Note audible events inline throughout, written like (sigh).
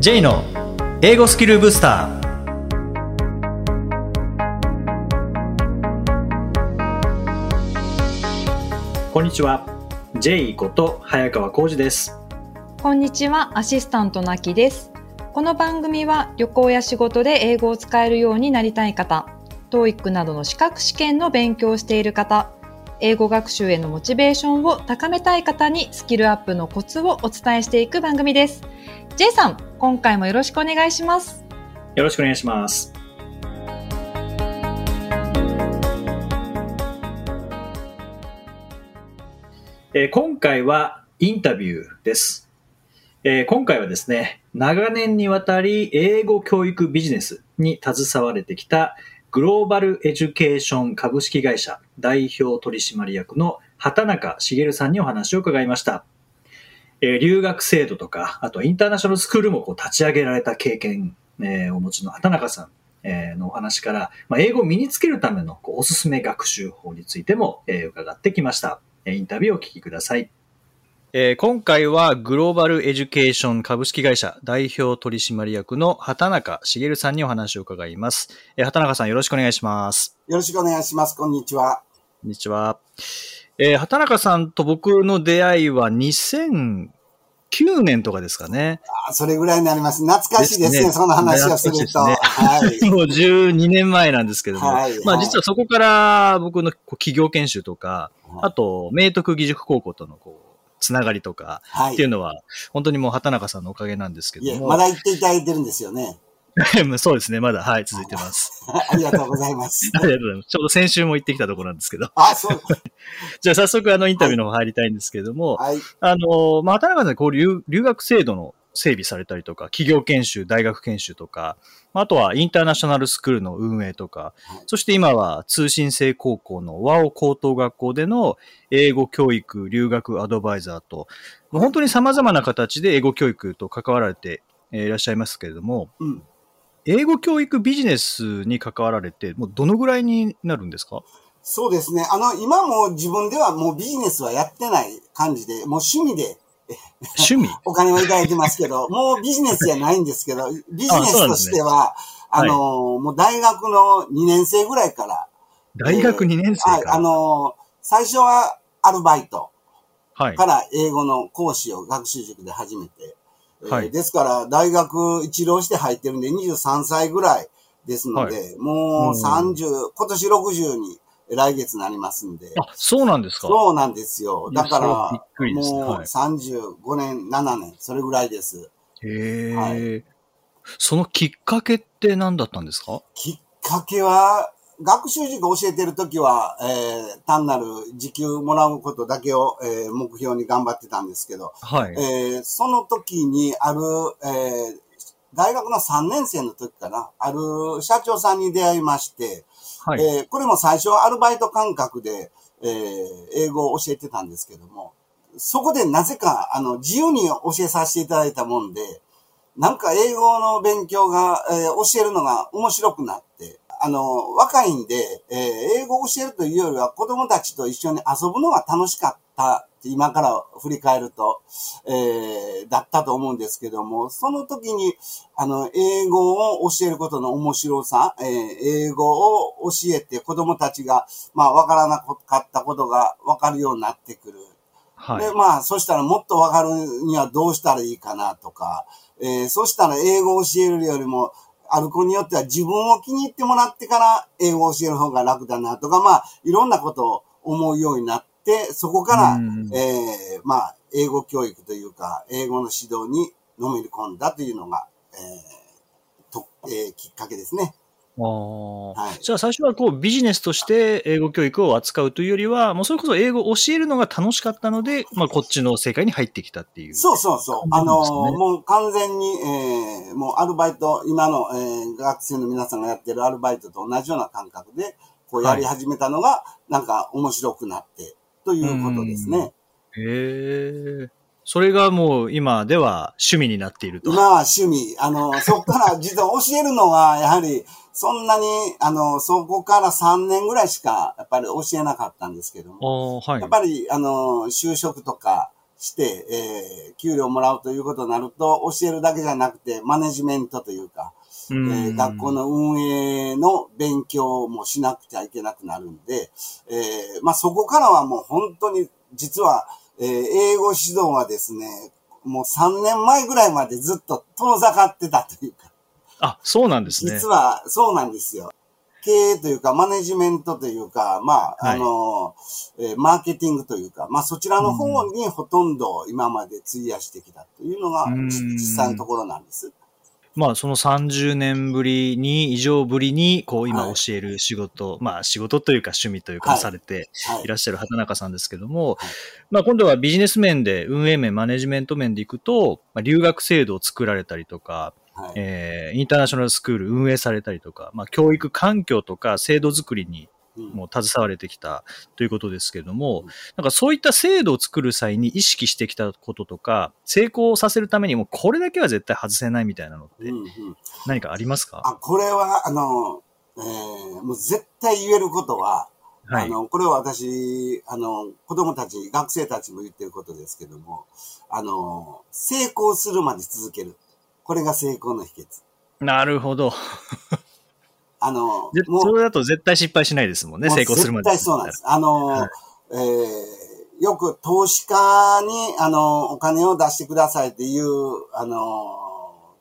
J の英語スキルブスター。こんにちは。J こと早川浩二です。こんにちは、アシスタントなきです。この番組は旅行や仕事で英語を使えるようになりたい方、TOEIC などの資格試験の勉強をしている方、英語学習へのモチベーションを高めたい方にスキルアップのコツをお伝えしていく番組です。J さん、今回もよろしくお願いします。よろしくお願いしますえー今回はインタビューです、えー今回はですね、長年にわたり英語教育ビジネスに携われてきたグローバルエデュケーション株式会社代表取締役の畑中茂さんにお話を伺いました。え留学制度とか、あとインターナショナルスクールもこう立ち上げられた経験、えお持ちの畑中さん、えのお話から、ま、英語を身につけるためのこうおすすめ学習法についても、え伺ってきました。インタビューをお聞きください。えー今回はグローバルエデュケーション株式会社代表取締役の畑中茂さんにお話を伺います。えー畑中さんよろしくお願いします。よろしくお願いします。こんにちは。こんにちは。えー畑中さんと僕の出会いは2009年とかですかね。あそれぐらいになります。懐かしいですね、ですねその話をすると。懐はい。もう12年前なんですけども。はいまあはい実はそこから僕の企業研修とか、はいあと、明徳義塾高校とのこう、つながりとかはいっていうのは、本当にもう畑中さんのおかげなんですけども。まだ言っていただいてるんですよね。(laughs) そうですね、まだ、はい、続いてます。(laughs) ありがとうございます。ありがとうございます。ちょうど先週も行ってきたところなんですけど。(laughs) あ、そう。じゃあ早速あのインタビューの方入りたいんですけれども、はい。あの、まあ、畑中さん、こう留、留学制度の整備されたりとか、企業研修、大学研修とか、あとはインターナショナルスクールの運営とか、はいそして今は通信制高校の和尾高等学校での英語教育、留学アドバイザーと、もう本当に様々な形で英語教育と関わられてえーいらっしゃいますけれども、うん。英語教育ビジネスに関わられて、もうどのぐらいになるんですか？そうですね。あの、今も自分ではもうビジネスはやってない感じで、もう趣味で趣味？(laughs) お金をいただいてますけど、(laughs) もうビジネスじゃないんですけど、ビジネスとしては、あ,、ねの、もう大学の2年生ぐらいから、大学2年生はい、から。あの、最初はアルバイト。はい。から英語の講師を学習塾で始めて、えーはいですから大学一浪して入ってるんで23歳ぐらいですので、もう30、今年60に来月なりますんで、あ、そうなんですか？そうなんですよ。だから、もうです。ねはい。35年、7年、それぐらいです。へえ、はそのきっかけって何だったんですか？きっかけは、学習塾教えてるときは、えー単なる時給もらうことだけを、えー目標に頑張ってたんですけど、はい。えーその時にある、えー大学の3年生の時かな、ある社長さんに出会いまして、はい。えーこれも最初はアルバイト感覚で、えー英語を教えてたんですけども、そこでなぜか、あの、自由に教えさせていただいたもんで、なんか英語の勉強が、えー教えるのが面白くなって、あの、若いんで、えー英語を教えるというよりは子供たちと一緒に遊ぶのが楽しかったって今から振り返ると、えーだったと思うんですけども、その時に、あの、英語を教えることの面白さ、えー英語を教えて子供たちが、まあ、わからなかったことがわかるようになってくる。はい。で、まあ、そしたらもっとわかるにはどうしたらいいかなとか、えーそしたら英語を教えるよりも、ある子によっては自分を気に入ってもらってから英語を教える方が楽だなとか、まあ、いろんなことを思うようになって、そこから、うんえーまあ、英語教育というか、英語の指導にのめり込んだというのが、えーとえーきっかけですね。あーはいじゃあ最初はこうビジネスとして英語教育を扱うというよりは、もうそれこそ英語を教えるのが楽しかったので、まあこっちの世界に入ってきたっていう。そうそうそう。あのそうなんですねもう完全に、えーもうアルバイト、今の、えー学生の皆さんがやってるアルバイトと同じような感覚で、こうやり始めたのが、なんか面白くなって、ということですね。へえ。それがもう今では趣味になっていると。今は趣味。あの、そこから実は教えるのは、やはり、そんなに、あの、そこから3年ぐらいしか、やっぱり教えなかったんですけども。ああ、はいやっ。ぱり、あの、就職とか、して、えー給料もらうということになると、教えるだけじゃなくて、マネジメントというか、うえーん学校の運営の勉強もしなくちゃいけなくなるんで、えーまあそこからはもう本当に、実は、えー英語指導はですね、もう3年前ぐらいまでずっと遠ざかってたというか、あ、そうなんですね。実はそうなんですよ。経営というか、マネジメントというか、まあ、はいあの、えーマーケティングというか、まあそちらの方にほとんど今まで費やしてきたというのがうん実際のところなんです。まあ、その30年ぶりに、以上ぶりに、こう、今はい。教える仕事、まあ、仕事というか趣味というか、はいされてはい。いらっしゃる畑中さんですけども、はい。まあ、今度はビジネス面で、運営面、マネジメント面でいくと、まあ、留学制度を作られたりとか、はい。えーインターナショナルスクール運営されたりとか、まあ、教育環境とか制度作りにうんもう携われてきたということですけども、うんなんかそういった制度を作る際に意識してきたこととか、成功させるためにもこれだけは絶対外せないみたいなのってうんうん何かありますか、あ、これは、あの、えーもう絶対言えることは、はい。あの、これは私、あの、子供たち、学生たちも言ってることですけども、あの、成功するまで続ける。これが成功の秘訣。なるほど。あのぜ、もうそれだと絶対失敗しないですもんね、成功するまで。絶対そうなんです。あの、はいえーよく投資家に、あの、お金を出してくださいっていう、あの、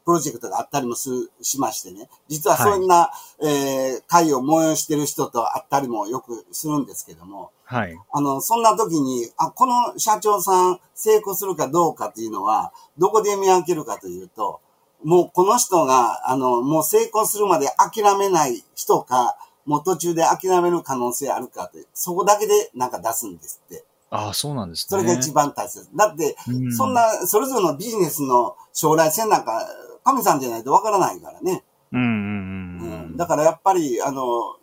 プロジェクトがあったりもすしましてね。実はそんな、えー会を催してる人と会ったりもよくするんですけども、はい。あの、そんな時に、あ、この社長さん成功するかどうかっていうのは、どこで見分けるかというと、もうこの人が、あの、もう成功するまで諦めない人か、もう途中で諦める可能性あるかって、そこだけでなんか出すんですって。ああ、そうなんですね。それが一番大切。だって、うんそんな、それぞれのビジネスの将来性なんか、神さんじゃないとわからないからね。うんうんうん。だからやっぱり、あの、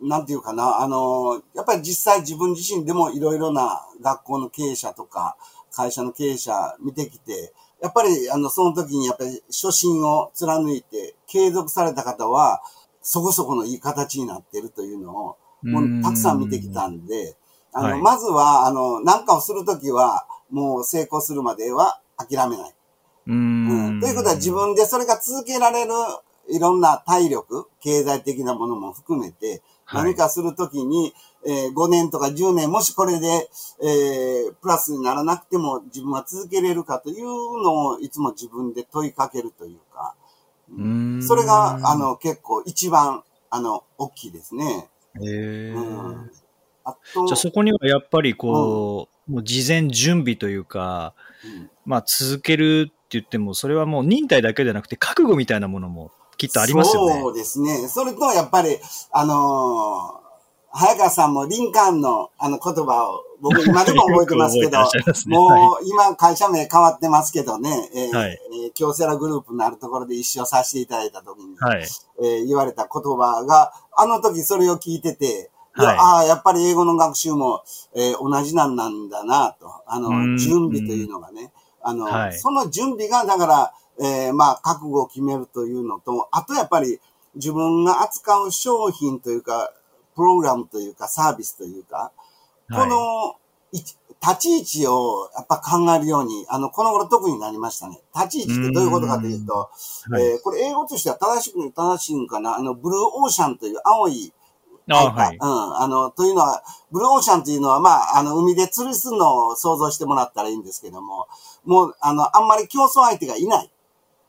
なんていうかな、あの、やっぱり実際自分自身でもいろいろな学校の経営者とか、会社の経営者見てきて、やっぱり、あの、その時にやっぱり初心を貫いて継続された方は、そこそこのいい形になってるというのを、もうたくさん見てきたんで、あの、はいまずは、あの、何かをするときは、もう成功するまでは諦めない。ううんん。ということは自分でそれが続けられるいろんな体力、経済的なものも含めて、はい何かするときに、えー5年とか10年、もしこれで、えープラスにならなくても自分は続けれるかというのをいつも自分で問いかけるというか、うんそれが、あ、の、結構一番、あの、大きいですね。へえうん。あと、じゃあそこにはやっぱりこう、もう事前準備というか、うんまあ続けるって言っても、それはもう忍耐だけじゃなくて覚悟みたいなものもきっとありますよね。そうですね。それと、やっぱり、あのー早川さんもリンカーンのあの言葉を僕今でも覚えてますけど (laughs) ねもう今会社名変わってますけどね、えーはいえー京セラグループのあるところで一緒させていただいた時に、はい。えー言われた言葉が、あの時それを聞いてて、はいああ、やっぱり英語の学習も、えー同じなんなんだなと。あうの、ん準備というのがね。あの、はいその準備が、だから、えーまあ、覚悟を決めるというのと、あとやっぱり自分が扱う商品というか、プログラムというか、サービスというか、この、い立ち位置をやっぱ考えるように、あの、この頃特になりましたね。立ち位置ってどういうことかというと、はいえーこれ英語としては正しく正しいんかな？あの、ブルーオーシャンという青いあはい。うん。あの、というのは、ブルーオーシャンというのは、まあ、あの、海で釣りするのを想像してもらったらいいんですけども、もう、あの、あんまり競争相手がいない。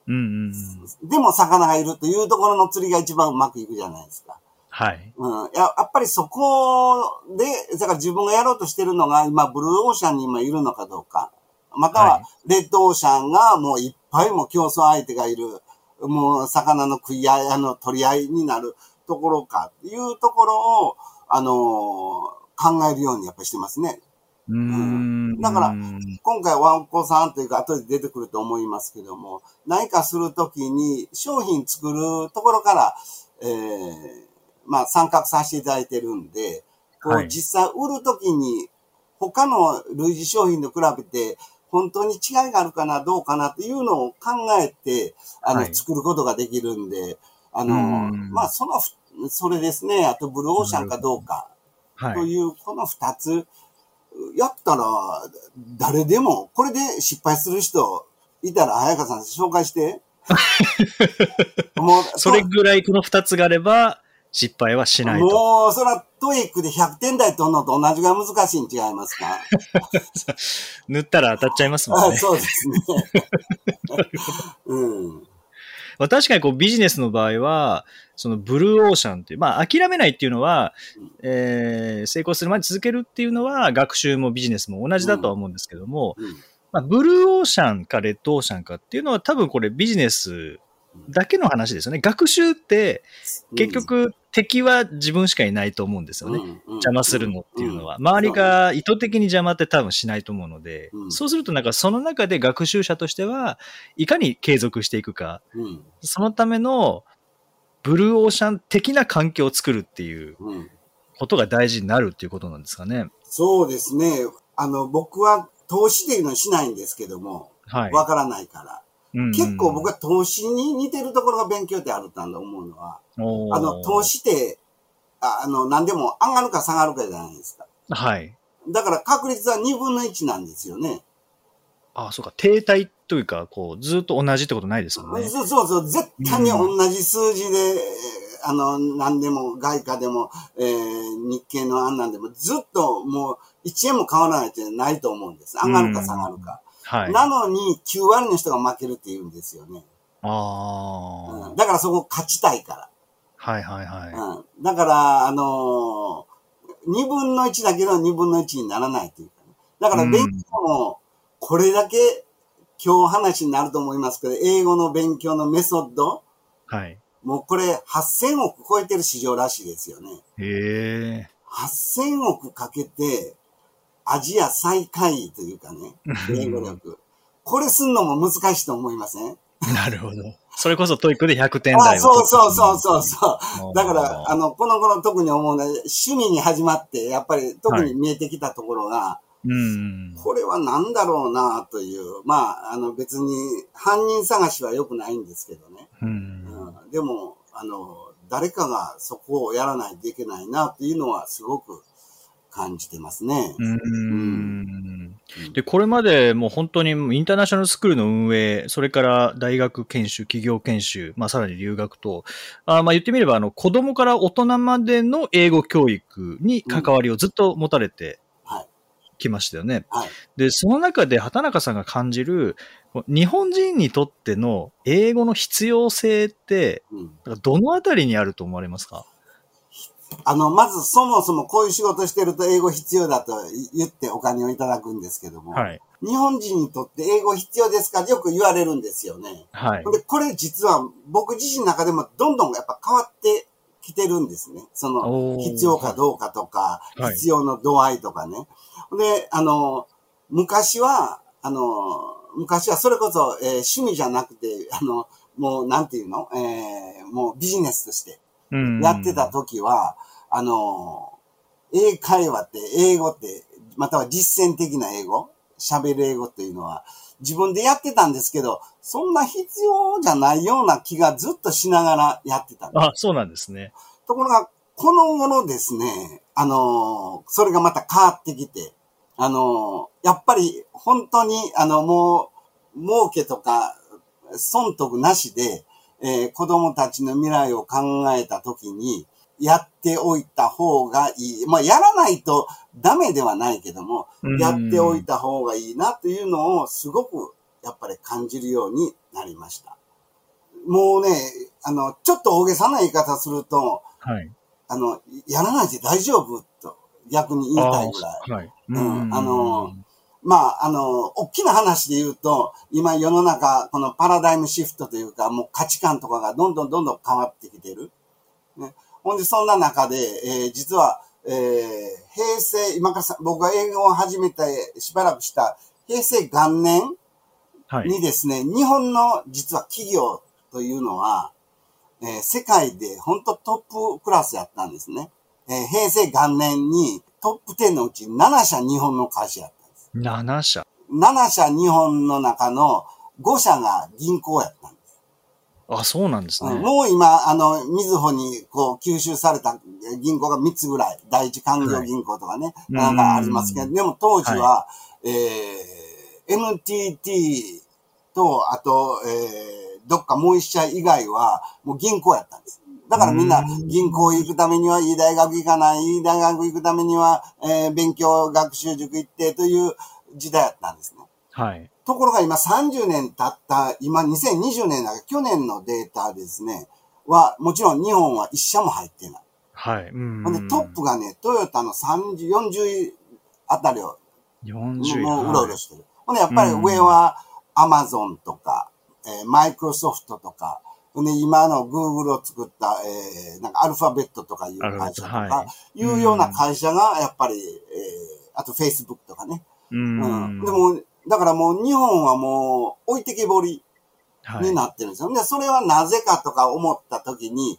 うんうんうん。でも魚がいるというところの釣りが一番うまくいくじゃないですか。はい。うん。ややっぱりそこで、だから自分がやろうとしてるのが、今、ブルーオーシャンに今いるのかどうか。または、はいレッドオーシャンがもういっぱいも競争相手がいる。もう、魚の食い合い、あの、取り合いになるところかっていうところを、あのー考えるようにやっぱりしてますね。うーん。だからうん今回ワンコさんというか後で出てくると思いますけども、何かするときに商品作るところから、えー、まあ参画させていただいてるんで、こはいう実際売るときに他の類似商品と比べて本当に違いがあるかな、どうかなっていうのを考えて、あの、はい作ることができるんで、あのうん、まあそのふ、それですね、あとブルーオーシャンかどうか。はい。という、この二つやったら、誰でも、これで失敗する人いたら、早川さん紹介して。(laughs) もう、それぐらいこの二つがあれば、失敗はしないと。もう、そら、 TOEIC で100点台取るのと同じぐらい難しいん違いますか？(laughs) 塗ったら当たっちゃいますもん (laughs) あね。そうですね。うん。まあ、確かにこうビジネスの場合は、そのブルーオーシャンっていう、まあ諦めないっていうのは、えー成功するまで続けるっていうのは学習もビジネスも同じだとは思うんですけども、うんまあ、ブルーオーシャンかレッドオーシャンかっていうのは多分これビジネスだけの話ですよね。学習って結局敵は自分しかいないと思うんですよね。ね邪魔するのっていうのは。周りが意図的に邪魔って多分しないと思うので、うんそうするとなんかその中で学習者としてはいかに継続していくか、うん。そのためのブルーオーシャン的な環境を作るっていううん。ことが大事になるっていうことなんですかね。そうですね。あの、僕は投資っていうのはしないんですけども、はい。わからないから。うんうん結構僕は投資に似てるところが勉強ってあると思うのは、あの、投資って、ああの、何でも上がるか下がるかじゃないですか。はい。だから確率は2分の1なんですよね。あそうか。停滞というか、こう、ずっと同じってことないですもんね。そうそうそう、絶対に同じ数字で、えーあの、何でも、外貨でも、えー日経の案なんでも、ずっともう1円も変わらないってないと思うんです。上がるか下がるか。はい。なのに、9割の人が負けるって言うんですよね。ああ、うんだからそこ勝ちたいかはいはいはい。ら。うん、だから、あのー、2分の1だけど2分の1にならないというか、ね。だから勉強も、これだけ今日話になると思いますけど、英語の勉強のメソッド、はい。もうこれ8000億超えてる市場らしいですよね。へえ。8000億かけて、アジア最下位というかね、英語力。これすんのも難しいと思いません？なるほど。それこそ TOEIC で100点あ台をそうそうそううそうそう。だから、あの、この頃特に思うのは、趣味に始まって、やっぱり特に見えてきたところが、うん。これは何だろうなという、まあ、あの別に犯人探しは良くないんですけどね。う。うんん、でも、あの、誰かがそこをやらないといけないなっていうのはすごく感じてますね。うん。で、これまでもう本当にインターナショナルスクールの運営、それから大学研修、企業研修、まあさらに留学と、あまあ言ってみれば、あの、子供から大人までの英語教育に関わりをずっと持たれてはい。きましたよね。はい。で、その中で畑中さんが感じる、日本人にとっての英語の必要性って、うん。どのあたりにあると思われますか？あの、まずそもそもこういう仕事してると英語必要だと言ってお金をいただくんですけども、はい。日本人にとって英語必要ですかよく言われるんですよね。はい。で、これ実は僕自身の中でもどんどんやっぱ変わってきてるんですね。その、必要かどうかとか、はい必要の度合いとかね。で、あの、昔は、あの、昔はそれこそ、えー趣味じゃなくて、あの、もうなんていうの？えーもうビジネスとしてうんやってた時は、あの、英会話って、英語って、または実践的な英語、喋る英語っていうのは、自分でやってたんですけど、そんな必要じゃないような気がずっとしながらやってたんです。あ、そうなんですね。ところが、この頃ですね、あの、それがまた変わってきて、あの、やっぱり本当に、あの、もう、儲けとか、損得なしで、えー子供たちの未来を考えたときに、やっておいた方がいい。まあ、やらないとダメではないけども、うんやっておいた方がいいなというのをすごくやっぱり感じるようになりました。もうね、あの、ちょっと大げさな言い方すると、はい。あの、やらないで大丈夫と逆に言いたいぐらい。あはい。うんあのまあ、あの、大きな話で言うと、今世の中、このパラダイムシフトというか、もう価値観とかがどんどんどんどん変わってきてる。ね、ほんで、そんな中で、えー実は、えー平成、今からさ、僕が英語を始めてしばらくした平成元年はい。にですね、日本の実は企業というのは、えー世界で本当トップクラスやったんですね。えー平成元年にトップ10のうち7社日本の会社やったんです。7社。7社日本の中の5社が銀行やったんです。あ、そうなんですね。うんもう今、あの、みずほにこう吸収された銀行が3つぐらい、第一官業銀行とかね、いなんかありますけど、うんでも当時は、えー、NTT と、あと、えー、どっかもう一社以外は、もう銀行やったんです。だからみんなうん銀行行くためにはいい大学行かない、いい大学行くためには、えー、勉強学習塾行ってという時代やったんですね。はい。ところが今30年経った、今2020年だから去年のデータですね、は、もちろん日本は一社も入ってない。はい。うんでトップがね、トヨタの30、40位あたりを40位。もううろうろしてる。ほんでやっぱり上はアマゾンとか、えーマイクロソフトとか、ほんで今のグーグルを作った、えーなんかアルファベットとかいう会社とかは、いうような会社がやっぱり、えーあとフェイスブックとかね。ううん。ん。でも、だからもう日本はもう置いてけぼりはい、になってるんですよ。で、それはなぜかとか思ったときに、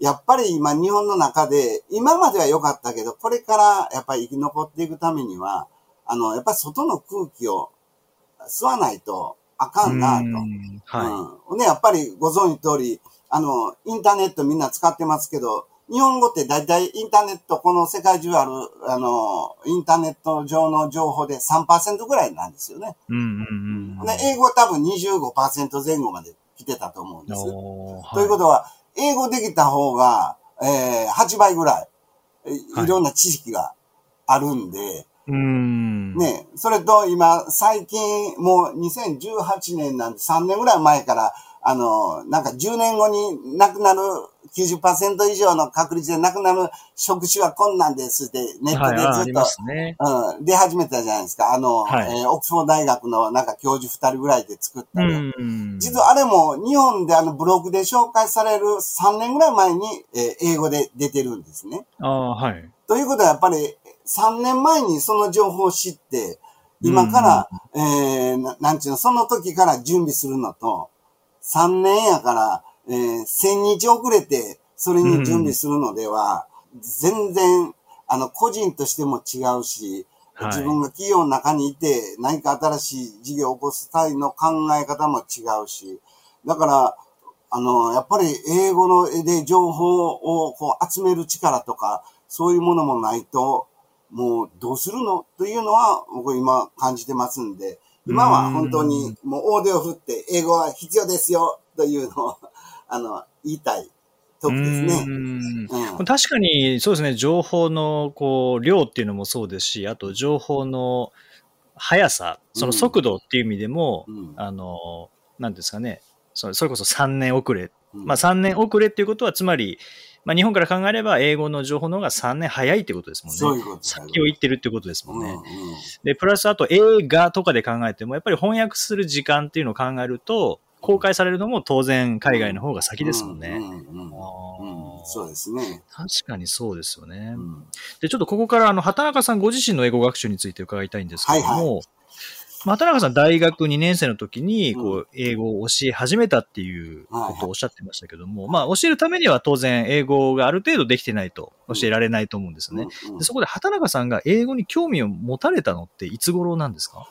やっぱり今日本の中で、今までは良かったけど、これからやっぱり生き残っていくためには、あの、やっぱり外の空気を吸わないとあかんなと。うんはうん。で、やっぱりご存知の通り、あの、インターネットみんな使ってますけど、日本語って大体インターネット、この世界中ある、あの、インターネット上の情報で3%ぐらいなんですよね。い。うんうんうん。で、英語は多分25%前後まで来てたと思うんです。おーということは、英語できた方が、えー、8倍ぐらい、いいろんな知識があるんで、うん。ね、それと今、最近、もう2018年なんで3年ぐらい前から、あの、なんか10年後に亡くなる90%以上の確率で亡くなる職種は困難ですって、ネットでずっと、ね。うん、出始めたじゃないですか。あの、はいえーオックスフォード大学のなんか教授2人ぐらいで作ったうり、ん。実はあれも日本であのブログで紹介される3年ぐらい前に、えー英語で出てるんですね。ああ、はい。ということはやっぱり3年前にその情報を知って、今から、えーななんちゅうの、その時から準備するのと、3年やから、えー1000日遅れてそれに準備するのでは、全然、あの、個人としても違うし、はい。自分が企業の中にいて何か新しい事業を起こす際の考え方も違うし、だから、あの、やっぱり英語の絵で情報をこう集める力とか、そういうものもないと、もうどうするの？というのは僕今感じてますんで、今は本当にもう大手を振って英語は必要ですよというのを、(laughs) あの、言いたい時ですね。うん。うん。確かに、そうですね、情報のこう量っていうのもそうですし、あと情報の速さ、その速度っていう意味でも、うん。あの、なんですかね、それこそ3年遅れ。うん。まあ3年遅れっていうことは、つまり、まあ日本から考えれば英語の情報の方が3年早いってことですもんね。そういうこと先を行ってるってことですもんね。うんうんで、プラスあと映画とかで考えても、やっぱり翻訳する時間っていうのを考えると、公開されるのも当然海外の方が先ですもんね。そうですね。確かにそうですよね。うんで、ちょっとここから、あの、畑中さんご自身の英語学習について伺いたいんですけども、はいまあ畑中さん大学2年生の時に、こうう、英語を教え始めたっていうことをおっしゃってましたけども、まあ、教えるためには当然、英語がある程度できてないと教えられないと思うんですね。でそこで畑中さんが英語に興味を持たれたのっていつ頃なんですか？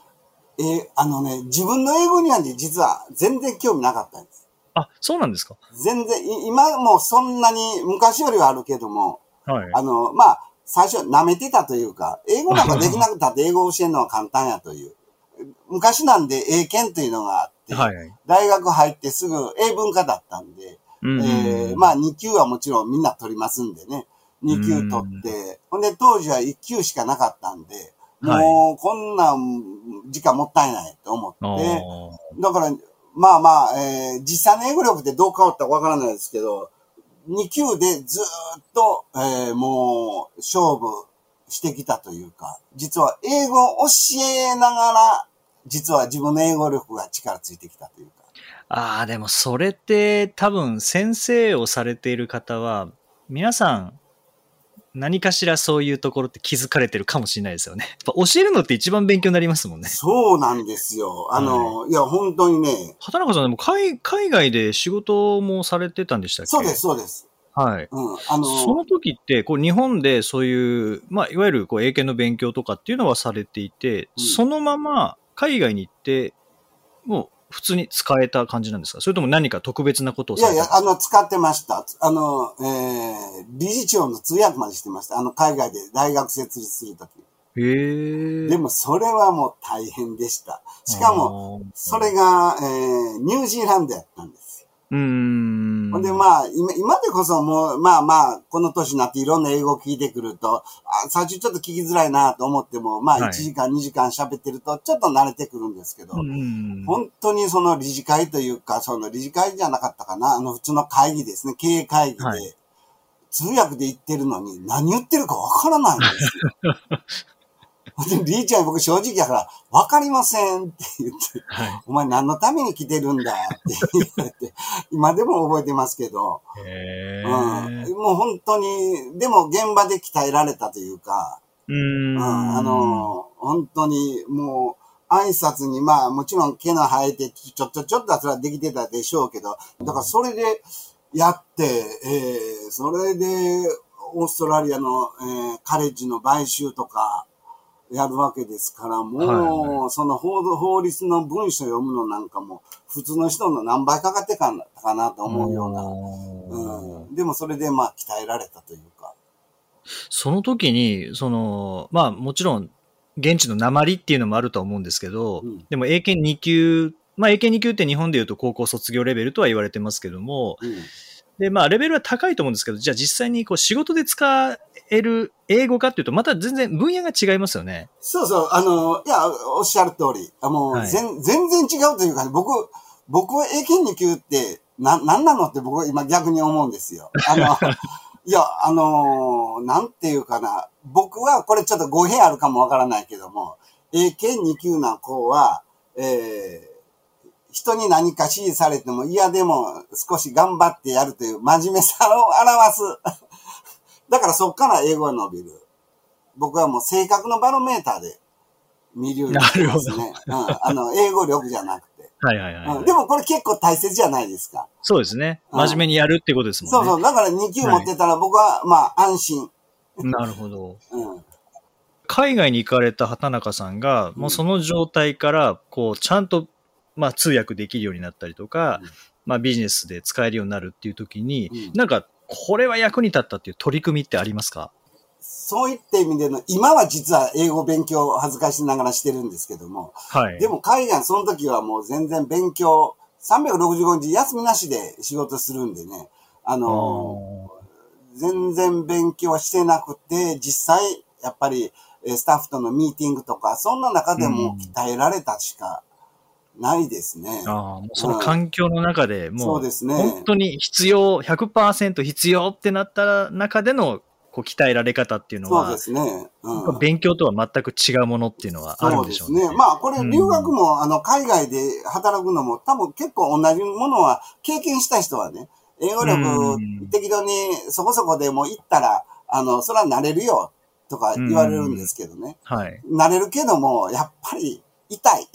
えーあのね、自分の英語にはね、実は全然興味なかったんです。あ、そうなんですか？全然、い今もそんなに昔よりはあるけども、はい。あの、まあ、最初舐めてたというか、英語なんかできなくたって英語を教えるのは簡単やという。昔なんで英検というのがあって、はいはい。大学入ってすぐ英文科だったんで、うんえーまあ2級はもちろんみんな取りますんでね。2級取って、ほんで当時は1級しかなかったんで、もうこんなん時間もったいないと思あって、ーだから、まあまあ、えー実際の英語力ってどう変わったかわからないですけど、2級でずーっと、えーもう勝負してきたというか、実は英語を教えながら、実は自分の英語力が力ついてきたというか。ああ、でもそれって多分先生をされている方は、皆さん何かしらそういうところって気づかれてるかもしれないですよね。(laughs) やっぱ教えるのって一番勉強になりますもんね。そうなんですよ。あの、い、や、本当にね、畑中さんでも海海外で仕事もされてたんでしたっけ？そうです、。そうです。はい。うん、あの、その時って、こう日本でそういう、まあ、いわゆるこう英検の勉強とかっていうのはされていて、うんそのまま海外に行って、もう普通に使えた感じなんですか？それとも何か特別なことをいやいや、あの、使ってました。あの、えー、理事長の通訳までしてました。あの、海外で大学設立するとき。へえ。でも、それはもう大変でした。しかも、それが、えー、ニュージーランドやったんですよ。うーん。ほんで、まあ、今、今でこそもう、まあまあ、この年になっていろんな英語を聞いてくると、あ最初ちょっと聞きづらいなと思っても、まあ、はい1時間、2時間喋ってると、ちょっと慣れてくるんですけど、うん。本当にその理事会というか、その理事会じゃなかったかな、あの普通の会議ですね、経営会議で、はい通訳で言ってるのに何言ってるかわからないんですよ。(laughs) で (laughs) リーちゃん僕正直やから、わかりませんって言って、はい。お前何のために来てるんだって言われて、(laughs) 今でも覚えてますけど、へうん、え。もう本当に、でも現場で鍛えられたというか、うーうん、ん。あの、本当にもう、挨拶に、まあもちろん毛の生えて、ちょっとちょっとはそれはできてたでしょうけど、だからそれでやって、えー、それで、オーストラリアの、えーカレッジの買収とか、やるわけですから、もう、はいその法法律の文書読むのなんかも、普通の人の何倍かかってかんかなと思うような、うんうん。でもそれでまあ鍛えられたというか。その時に、その、まあもちろん、現地の鉛っていうのもあると思うんですけど、うん。でも英検2級、まあ英検2級って日本で言うと高校卒業レベルとは言われてますけども、うん。で、まあレベルは高いと思うんですけど、じゃあ実際にこう仕事で使える英語かっていうと、また全然分野が違いますよね。そうそう、あの、いや、おっしゃる通り。あもう、はい全全然違うというか、ね、僕、僕は英検2級って、な、なんなのって僕は今逆に思うんですよ。あの、(laughs) いや、あのなんていうかな。僕は、これちょっと語弊あるかもわからないけども、英検2級な子は、えー人に何か指示されても嫌でも少し頑張ってやるという真面目さを表す。だからそっから英語が伸びる。僕はもう性格のバロメーターで見るようにしてますね。うん。あの、英語力じゃなくて。はいはいはい。うん。でもこれ結構大切じゃないですか。そうですね。うん真面目にやるってことですもんね。そうそう。だから2級持ってたら僕は、まあ安心。なるほど。(laughs) うん。海外に行かれた畑中さんが、もうその状態から、こう、ちゃんと、まあ、通訳できるようになったりとか、うんまあ、ビジネスで使えるようになるっていう時に、うんなんか、これは役に立ったっていう取り組みってありますか？そういった意味での、今は実は英語勉強を恥ずかしながらしてるんですけども、はい。でも海外その時はもう全然勉強、365日休みなしで仕事するんでね、ああの、ー全然勉強はしてなくて、実際、やっぱり、えースタッフとのミーティングとか、そんな中でも鍛えられたしかないですね。あーもうその環境の中でもう、そうですね本当に必要、100%必要ってなった中での、こう、鍛えられ方っていうのはそうで、すね。うん。勉強とは全く違うものっていうのはあるんでしょうね。そうですね。まあ、これ、留学も、あの、海外で働くのも、多分結構同じものは、経験した人はね、英語力うん適度にそこそこでも行ったら、あの、それは慣れるよ、とか言われるんですけどね。はい。慣れるけども、やっぱり、痛い。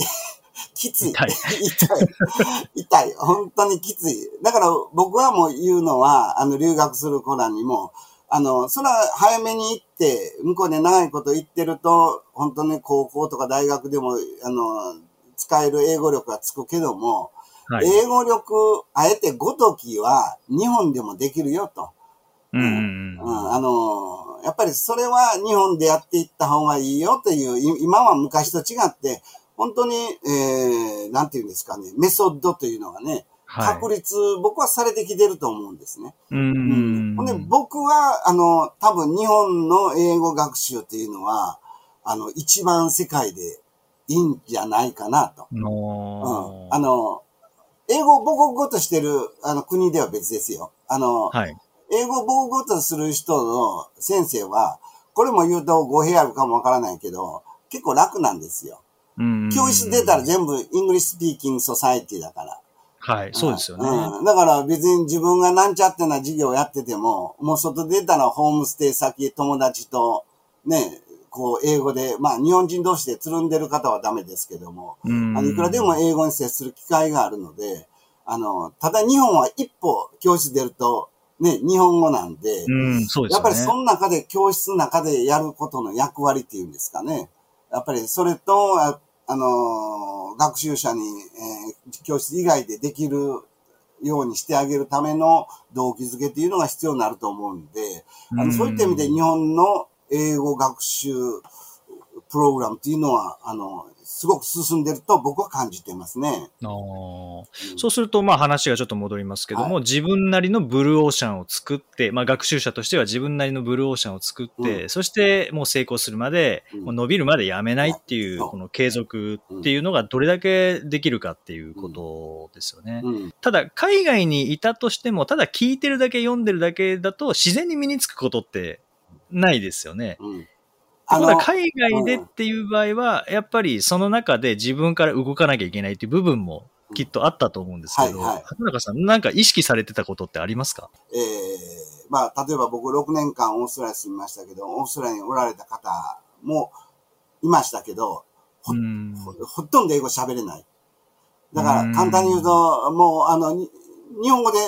きつい。痛い痛い。痛い。本当にきつい。だから僕はもう言うのは、あの、留学する子らにも、あの、それは早めに行って、向こうで長いこと言ってると、本当に高校とか大学でも、あの、使える英語力がつくけども、はい。英語力、あえてごときは日本でもできるよと。うんうんあの、やっぱりそれは日本でやっていった方がいいよという、い今は昔と違って、本当に、えー、なんていうんですかね、メソッドというのがね、はい。確立、僕はされてきてると思うんですね。ううんん。ほんで、僕は、あの、多分日本の英語学習っていうのは、あの、一番世界でいいんじゃないかなと。うん。のあの、英語を母国語としてるあの国では別ですよ。あの、はい。英語を母国語とする人の先生は、これも言うと語弊あるかもわからないけど、結構楽なんですよ。うん教室出たら全部 English speaking society だから。はい。そうですよね。うん。だから別に自分がなんちゃってな授業をやってても、もう外出たらホームステイ先、友達と、ね、こう英語で、まあ日本人同士でつるんでる方はダメですけども、うんあのいくらでも英語に接する機会があるので、あの、ただ日本は一歩教室出ると、ね、日本語なんで、うん、そうでね。やっぱりその中で、教室の中でやることの役割っていうんですかね。やっぱりそれと、あの、学習者に、えー、教室以外でできるようにしてあげるための動機づけっていうのが必要になると思うんで、あの、そういった意味で日本の英語学習プログラムっていうのは、あの、すごく進んでると僕は感じてますね。あうん、そうすると、まあ話がちょっと戻りますけども、はい、自分なりのブルーオーシャンを作って、まあ学習者としては自分なりのブルーオーシャンを作って、うん、そしてもう成功するまで、うん、もう伸びるまでやめないっていう、この継続っていうのがどれだけできるかっていうことですよね。ただ、海外にいたとしても、ただ聞いてるだけ読んでるだけだと自然に身につくことってないですよね。うんあの海外でっていう場合は、やっぱりその中で自分から動かなきゃいけないっていう部分もきっとあったと思うんですけど、はいはい、畑中さん、なんか意識されてたことってありますか？ええー、まあ、例えば僕6年間オーストラリア住みましたけど、オーストラリアにおられた方もいましたけど、ほほとんど英語喋れない。だから簡単に言うと、もうあの、日本語で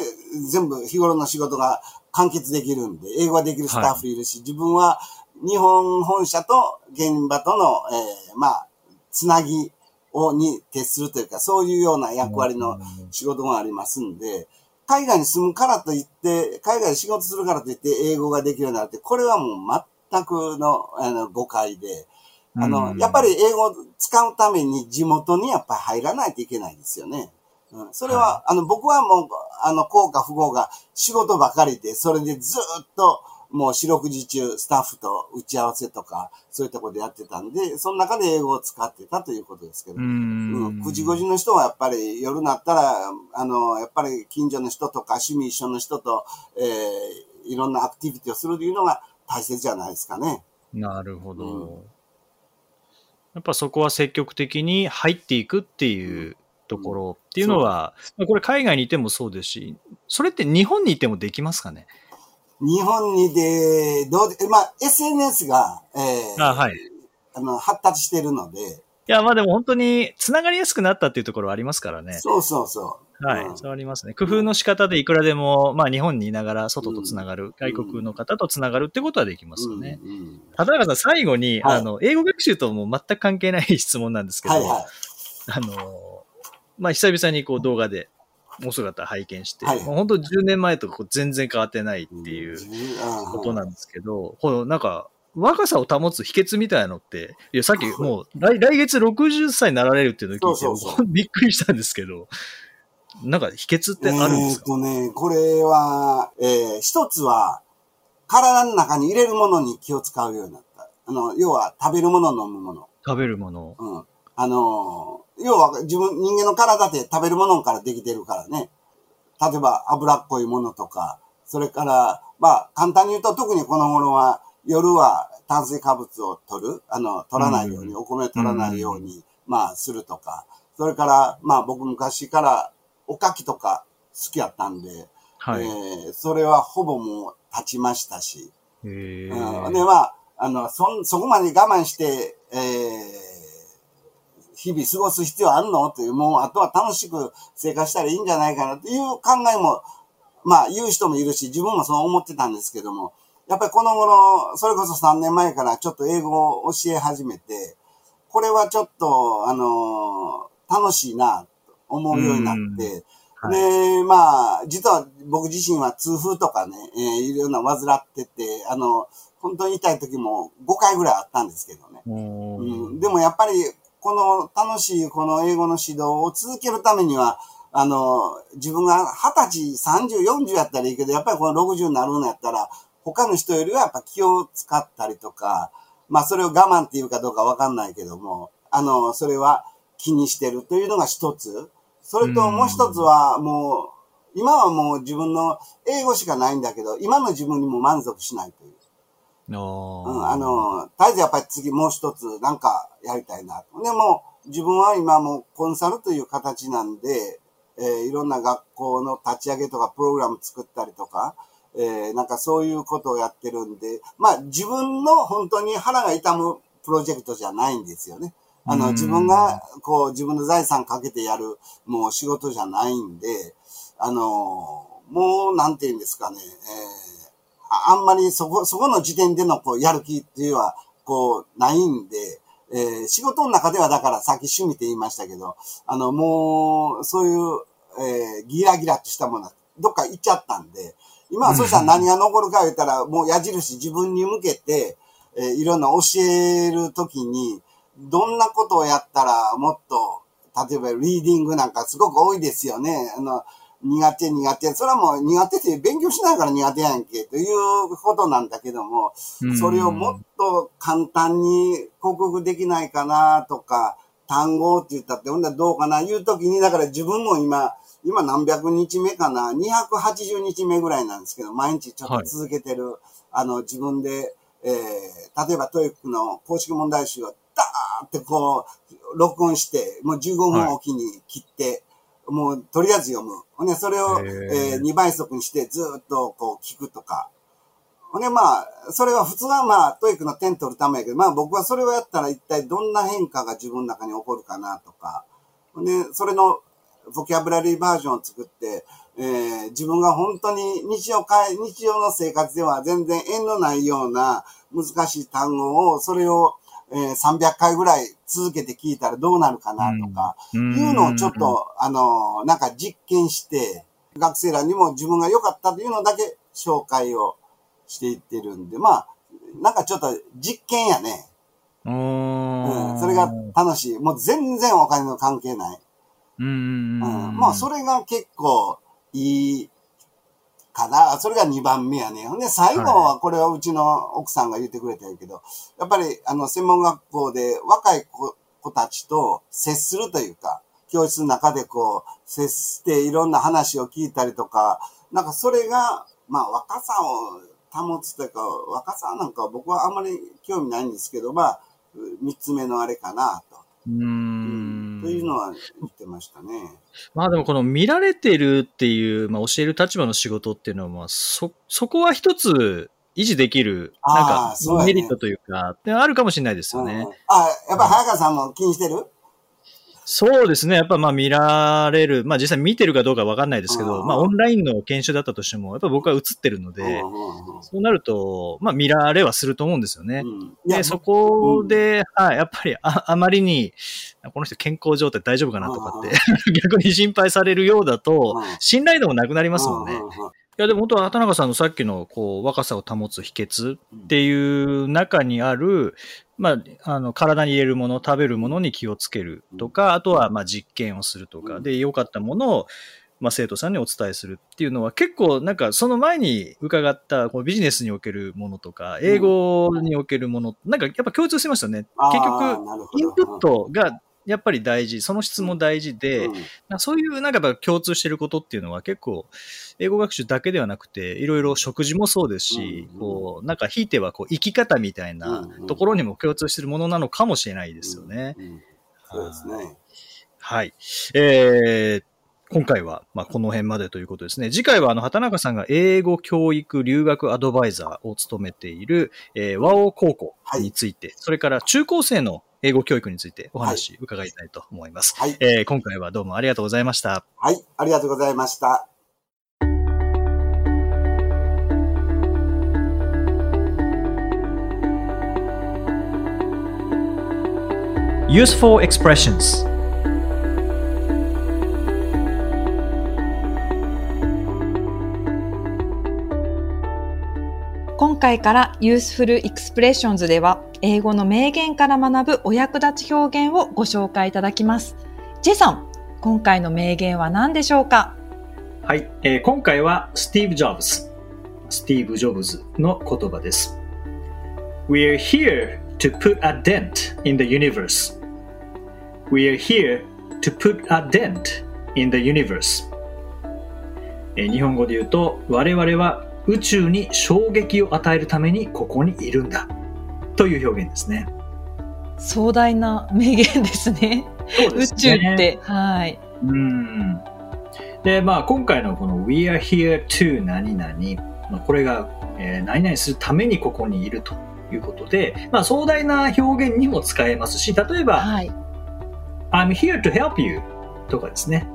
全部日頃の仕事が完結できるんで、英語ができるスタッフいるし、はい、自分は日本本社と現場との、えー、まあ、つなぎを、に徹するというか、そういうような役割の仕事がありますんで、海外に住むからといって、海外で仕事するからといって英語ができるようになるって、これはもう全くのあの誤解で、あの、やっぱり英語を使うために地元にやっぱり入らないといけないですよね。うん、それは、はい、あの、僕はもう、あの、効か不幸が仕事ばかりで、それでずっと、もう四六時中スタッフと打ち合わせとか、そういったことでやってたんで、その中で英語を使ってたということですけど、うん、9時5時の人はやっぱり夜になったら、あの、やっぱり近所の人とか趣味一緒の人と、えー、いろんなアクティビティをするというのが大切じゃないですかね。なるほど。うん、やっぱそこは積極的に入っていくっていうところっていうのは、うん、これ海外にいてもそうですし、それって日本にいてもできますかね？日本にで、どうで、まあ、SNS が、えー、あはい。あの、発達してるので。いや、まあでも本当に、つながりやすくなったっていうところはありますからね。そうそうそう。はい、うん、そうありますね。工夫の仕方でいくらでも、まあ日本にいながら外とつながる、うん、外国の方とつながるってことはできますよね。うんうん、畑中さん、最後に、はい、あの、英語学習とも全く関係ない質問なんですけど、はいはい、あの、まあ久々にこう動画でお姿拝見して、はい、本当10年前と全然変わってないっていうことなんですけど、このなんか、若さを保つ秘訣みたいなのって、いや、さっきもう来来月60歳になられるっていうのを聞いて、びっくりしたんですけど、なんか秘訣ってあるんですか？えっとね、これは、えー、一つは、体の中に入れるものに気を使うようになった。あの、要は食べるもの、飲むもの。食べるもの。うん。あの要は自分、人間の体って食べるものからできてるからね。例えば脂っこいものとか、それから、まあ、簡単に言うと特にこの頃は、夜は炭水化物を取る、あの、取らないように、お米を取らないように、まあ、するとか、それから、まあ、僕昔からおかきとか好きやったんで、はい、えー、それはほぼもう立ちましたし、うん、で、まあ、あの、そ、そこまで我慢して、えー、日々過ごす必要あるの？という、もうあとは楽しく生活したらいいんじゃないかなっていう考えも、まあ言う人もいるし、自分もそう思ってたんですけども、やっぱりこの頃、それこそ3年前からちょっと英語を教え始めて、これはちょっと、あの楽しいな、と思うようになって、はい、で、まあ、実は僕自身は痛風とかね、えー、いろんな患ってて、あの、本当に痛い時も5回ぐらいあったんですけどね。うん、でもやっぱりこの楽しいこの英語の指導を続けるためには、あの、自分が20歳、30、40やったらいいけど、やっぱりこの60になるのやったら、他の人よりはやっぱ気を使ったりとか、まあそれを我慢っていうかどうかわかんないけども、あの、それは気にしてるというのが一つ。それともう一つはもう、今はもう自分の英語しかないんだけど、今の自分にも満足しないという。うん、あの、絶えずやっぱり次もう一つなんかやりたいなと。でも、自分は今もコンサルという形なんで、えー、いろんな学校の立ち上げとかプログラム作ったりとか、えー、なんかそういうことをやってるんで、まあ自分の本当に腹が痛むプロジェクトじゃないんですよね。あの、自分が、こう、自分の財産かけてやる、もう仕事じゃないんで、あの、もう、なんて言うんですかね、えーあんまりそこ、そこの時点でのこうやる気っていうのは、こう、ないんで、えー仕事の中ではだからさっき趣味って言いましたけど、あの、もう、そういう、えーギラギラとしたものはどっか行っちゃったんで、今はそしたら何が残るか言ったら、もう矢印自分に向けて、えーいろんな教えるときに、どんなことをやったらもっと、例えばリーディングなんかすごく多いですよね。あの、苦手苦手。それはもう苦手って勉強しないから苦手やんけ、ということなんだけども、うん。それをもっと簡単に克服できないかなとか、単語って言ったって、ほんどうかな、いうときに、だから自分も今、今何百日目かな、280日目ぐらいなんですけど、毎日ちょっと続けてる、あの、自分で、えー、例えば TOEIC の公式問題集をダーってこう、録音して、もう15分おきに切って、もうとりあえず読む。ほんで、それを、えー2倍速にしてずーっとこう聞くとか。ほんで、まあ、それは普通はまあ、 TOEIC の点取るためやけど、まあ僕はそれをやったら一体どんな変化が自分の中に起こるかなとか。ほんで、それのボキャブラリーバージョンを作って、えー自分が本当に日常かい、日常の生活では全然縁のないような難しい単語を、それを、えー300回ぐらい続けて聞いたらどうなるかなとか、いうのをちょっと、あの、なんか実験して、学生らにも自分が良かったというのだけ紹介をしていってるんで、まあ、なんかちょっと実験やね。ううん。んそれが楽しい。もう全然お金の関係ない。うん。まあ、それが結構いいかな。それが2番目やね。ほんで、最後は、これはうちの奥さんが言ってくれたけど、やっぱり、あの、専門学校で若い子子たちと接するというか、教室の中でこう、接していろんな話を聞いたりとか、なんかそれが、まあ、若さを保つというか、若さなんかは僕はあんまり興味ないんですけど、まあ、三つ目のあれかなと。ううんんというのは言ってましたね。まあでもこの見られてるっていう、まあ教える立場の仕事っていうのは、まあそ、そこは一つ維持できる、なんあかメリットというか、ってあるかもしれないですよねうん。あ、やっぱ早川さんも気にしてる？そうですね。やっぱまあ見られる、まあ実際見てるかどうかわかんないですけど、うんまあオンラインの研修だったとしても、やっぱ僕は映ってるので、うんうんうん。そうなると、まあ見られはすると思うんですよね。うん。で、そこで、はい、やっぱりああまりに、この人健康状態大丈夫かなとかって、(laughs) 逆に心配されるようだと、うん。信頼度もなくなりますもんね。うううん。いや、でも本当は畑中さんのさっきの、こう、若さを保つ秘訣っていう中にある、まあ、あの、体に入れるもの、食べるものに気をつけるとか、あとは、まあ、実験をするとか、うん。で、良かったものを、まあ、生徒さんにお伝えするっていうのは結構、なんか、その前に伺った、こう、ビジネスにおけるものとか、英語におけるもの、なんか、やっぱ共通してましたよね。結局、インプットが、やっぱり大事、その質も大事で、うん。そういうなんかやっぱ共通してることっていうのは結構英語学習だけではなくていろいろ食事もそうですし、うん。こうなんかひいてはこう生き方みたいなうん。ところにも共通してるものなのかもしれないですよね。うん。うん。そうですね。はい。えー今回は、まあ、この辺までということですね。次回は、あの、畑中さんが英語教育留学アドバイザーを務めている、えー、和王高校について、それから中高生の英語教育についてお話伺いたいと思います。はい。えー今回はどうもありがとうございました。はい。ありがとうございました。Useful expressions 今回から Useful Expressions では英語の名言から学ぶお役立ち表現をご紹介いただきます。ジェイさん、今回の名言は何でしょうか？はい、えー今回はスティーブ・ジョブズ、スティーブ・ジョブズの言葉です。We're here to put a dent in the universe. We're here to put a dent in the universe. えー日本語で言うと、我々は宇宙に衝撃を与えるためにここにいるんだ。という表現ですね。壮大な名言ですね。そう宇宙って。はい。うん。で、まあ、今回のこの We are here to 何々、まあ、これが、えー何々するためにここにいるということで、まあ、壮大な表現にも使えますし、例えば、はい。I'm here to help you とかですね。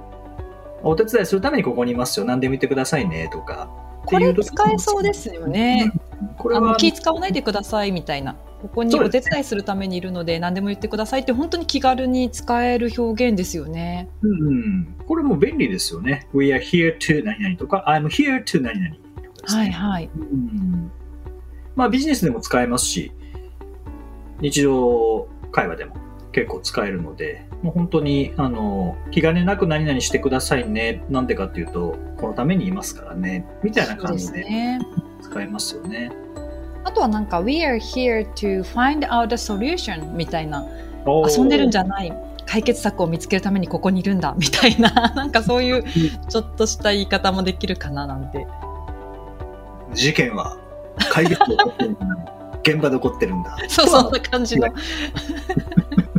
お手伝いするためにここにいますよ。何でも言ってくださいねとか。これ使えそうですよね。これは気使わないでくださいみたいな。ここにお手伝いするためにいるので何でも言ってくださいって本当に気軽に使える表現ですよね。うん、これも便利ですよね。We are here to 何々とか、I'm here to 何々とかですね。はいはい。うんまあビジネスでも使えますし、日常会話でも結構使えるので、もう本当に、あの、気兼ねなく何々してくださいね。なんでかっていうと、このためにいますからね。みたいな感じでね。使えますよね。あとはなんか We are here to find out a solution みたいな遊んでるんじゃない解決策を見つけるためにここにいるんだみたいな (laughs) なんかそういうちょっとした言い方もできるかななんて。事件は解決で起こってるんだ。現場で起こってるんだ。(laughs) そうそんな感じの。(laughs)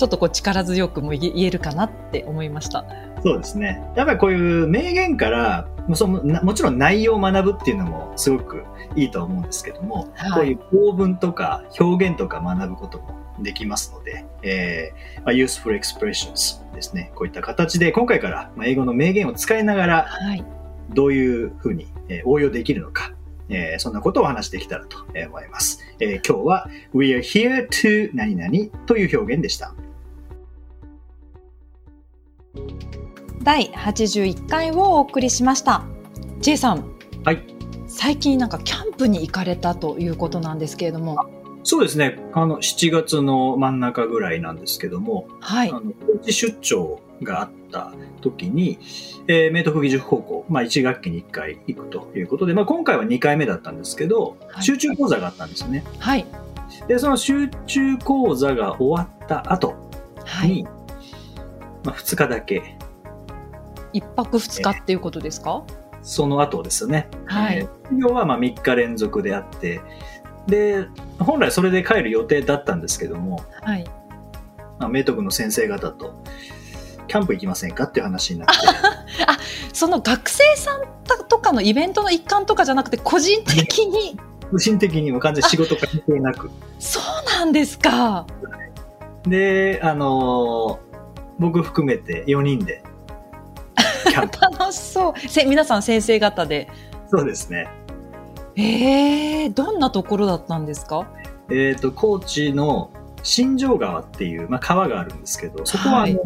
うんちょっとこう力強くも言えるかなって思いました。そうですね。やっぱりこういう名言から、もそのなもちろん内容を学ぶっていうのもすごくいいとは思うんですけども、はいこういう構文とか表現とか学ぶこともできますので、えーまあ、useful expressions ですね。こういった形で今回からまあ英語の名言を使いながらはい。どういうふうに、えー応用できるのか、えーそんなことをお話しできたらとえー思います。えー今日は We are here to 何々という表現でした。第81回をお送りしました。J さん。はい。最近なんかキャンプに行かれたということなんですけれども。そうですね。あの、7月の真ん中ぐらいなんですけども、はいあ。の、出張があった時に、えー明徳義塾高校、まあ1学期に1回行くということで、まあ今回は2回目だったんですけど、はい集中講座があったんですよね。はい。で、その集中講座が終わった後に、はい。まあ2日だけ、一泊二日っていうことですか？その後ですよね。はいえー授業はまあ3日連続であって、で、本来それで帰る予定だったんですけども、はい。まあ、明徳の先生方と、キャンプ行きませんかっていう話になって、(laughs) その学生さんとかのイベントの一環とかじゃなくて個人的に？(laughs) 個人的にも完全に仕事関係なく。そうなんですか。で、あのー僕含めて4人で。(laughs) 楽しそう。せ皆さん先生方で。そうですね。えー、どんなところだったんですか？えっ、と、高知の新庄川っていう、まあ、川があるんですけど、そこはあの、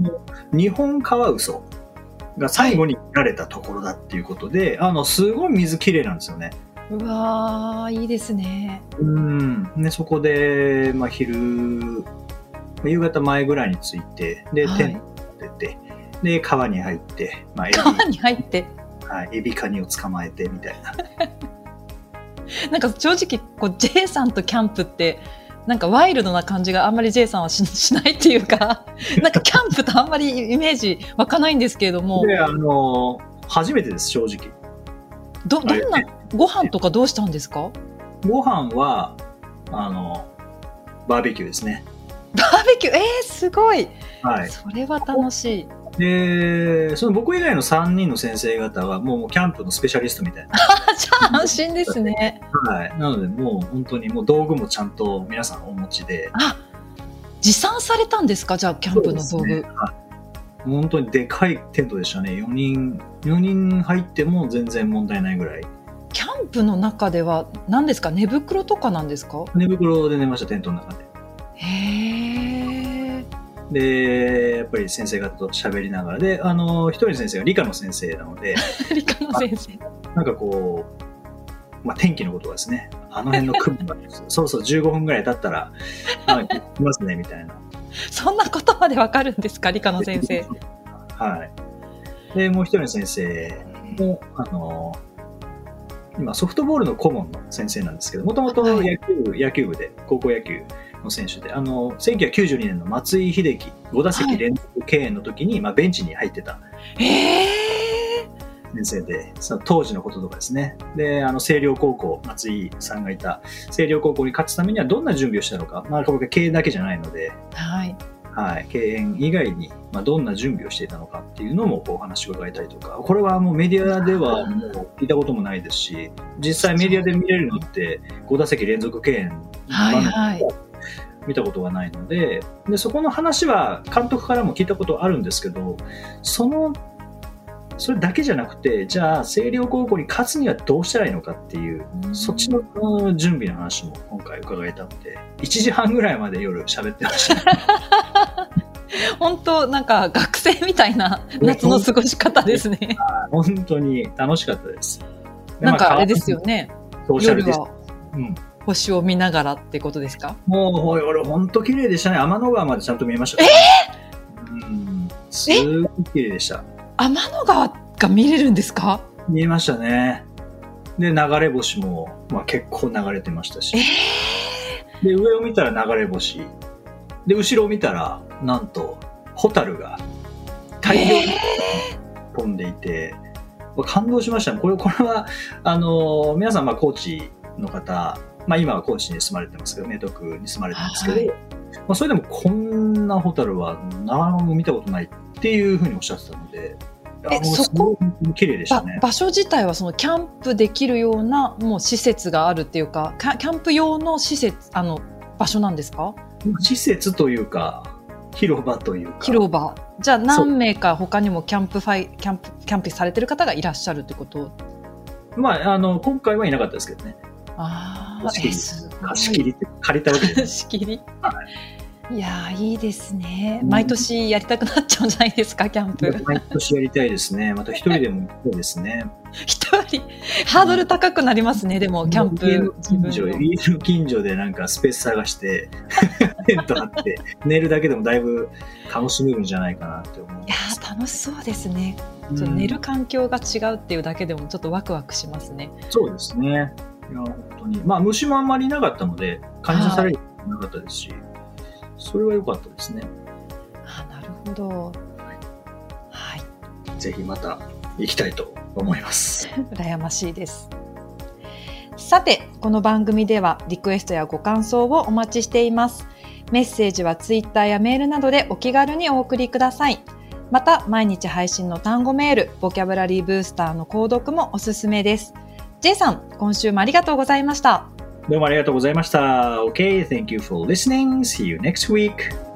日本カワウソが最後に見られたところだっていうことで、あの、すごい水きれいなんですよね。うわー、いいですね。うん。で、そこで、まあ、昼、夕方前ぐらいに着いて、で、はいテント出て、で、川に入って、まあ、エビ、川に入って。はい、エビカニを捕まえてみたいな。(laughs) なんか正直、こう、J さんとキャンプって、なんかワイルドな感じがあんまり J さんはし (laughs) しないっていうか、(laughs) なんかキャンプとあんまりイメージ湧かないんですけれども、で、あの、初めてです、正直。ど、どんなご飯とかどうしたんですか？ご飯は、あの、バーベキューですね。バーベキュー、えー、すごい。はい。それは楽しい。で、その僕以外の3人の先生方は、もうキャンプのスペシャリストみたいな。あ、じゃあ安心ですね。はい。なので、もう本当にもう道具もちゃんと皆さんお持ちで。あ、持参されたんですか？じゃあ、キャンプの道具。ねはい本当にでかいテントでしたね。4人、4人入っても全然問題ないぐらい。キャンプの中では何ですか？寝袋とかなんですか？寝袋で寝ました、テントの中で。へえ。で、やっぱり先生方と喋りながら。で、あの、一人の先生が理科の先生なので、(laughs) 理科の先生。なんかこう、まあ、天気のことがですね、あの辺の雲が、(laughs) そうそう15分ぐらい経ったら、あ、行きますね、みたいな。そんなことまでわかるんですか？理科の先生。はい。で、もう一人の先生も、あの、今ソフトボールの顧問の先生なんですけど、もともとはい野球部、野球部で、高校野球の選手で、あの、1992年の松井秀喜5打席連続敬遠の時に、まあ、ベンチに入ってたへえ。先生で、その当時のこととかですね。で、あの、星稜高校、松井さんがいた星稜高校に勝つためにはどんな準備をしたのか、まあ、僕は経営だけじゃないので、はい。はい、敬遠以外に、まあ、どんな準備をしていたのかっていうのもお話を伺いたいとか、これはもうメディアではもう聞いたこともないですし、実際メディアで見れるのって5打席連続敬遠はいはい見たことがないのでで、そこの話は監督からも聞いたことあるんですけど、そのそれだけじゃなくて、じゃあ、星稜高校に勝つにはどうしたらいいのかっていう、そっちのうん準備の話も今回伺えたので、1時半ぐらいまで夜喋ってました。(laughs) 本当なんか学生みたいな夏の過ごし方ですね。本当に楽しかったです。でなんかあれですよ。ね。まあソーシャルです。うん。星を見ながらってことですか？もう、俺、本当綺麗でしたね。天の川までちゃんと見えました。えうん。すごい綺麗でした。天の川が見れるんですか？見えましたね。で、流れ星も、まあ、結構流れてましたしえ。で、上を見たら流れ星。で、後ろを見たら、なんと、ホタルが大量に飛んでいて、感動しましたね。これ、これは、あの、皆さん、まあ、高知の方、まあ、今は高知に住まれてますけど、明徳に住まれてますけど、はいまあ、それでもこんなホタルは何も見たことないっていうふうにおっしゃってたので、えそこ綺麗でしたね。ば場所自体はそのキャンプできるようなもう施設があるっていうか、キャキャンプ用の施設、あの、場所なんですか？施設というか、広場というか。広場。じゃあ何名か他にもキャンプファイ、キャンプ、キャンプされてる方がいらっしゃるってこと？まあ、あの、今回はいなかったですけどね。ああ、貸し切り借りたわけで貸し切り？いやーいいですね。毎年やりたくなっちゃうんじゃないですか、キャンプ。(laughs) 毎年やりたいですね。また一人でも行きたいですね。(laughs) 一人、ハードル高くなりますね、でも、キャン家のプ。自分近所、の家の近所でなんかスペース探して、(laughs) テント張って、寝るだけでもだいぶ楽しめるんじゃないかなって思いいやます。ー楽しそうですね。寝る環境が違うっていうだけでもちょっとワクワクしますね。そうですね。いや、本当に。まあ、虫もあんまりいなかったので、感じされることもなかったですし、それは良かったですね。あなるほど。はい。ぜひまた行きたいと思います。(laughs) 羨ましいです。さて、この番組ではリクエストやご感想をお待ちしています。メッセージはツイッターやメールなどでお気軽にお送りください。また、毎日配信の単語メール、ボキャブラリーブースターの購読もおすすめです。J さん、今週もありがとうございました。どうもありがとうございました。OK, thank you for listening. See you next week.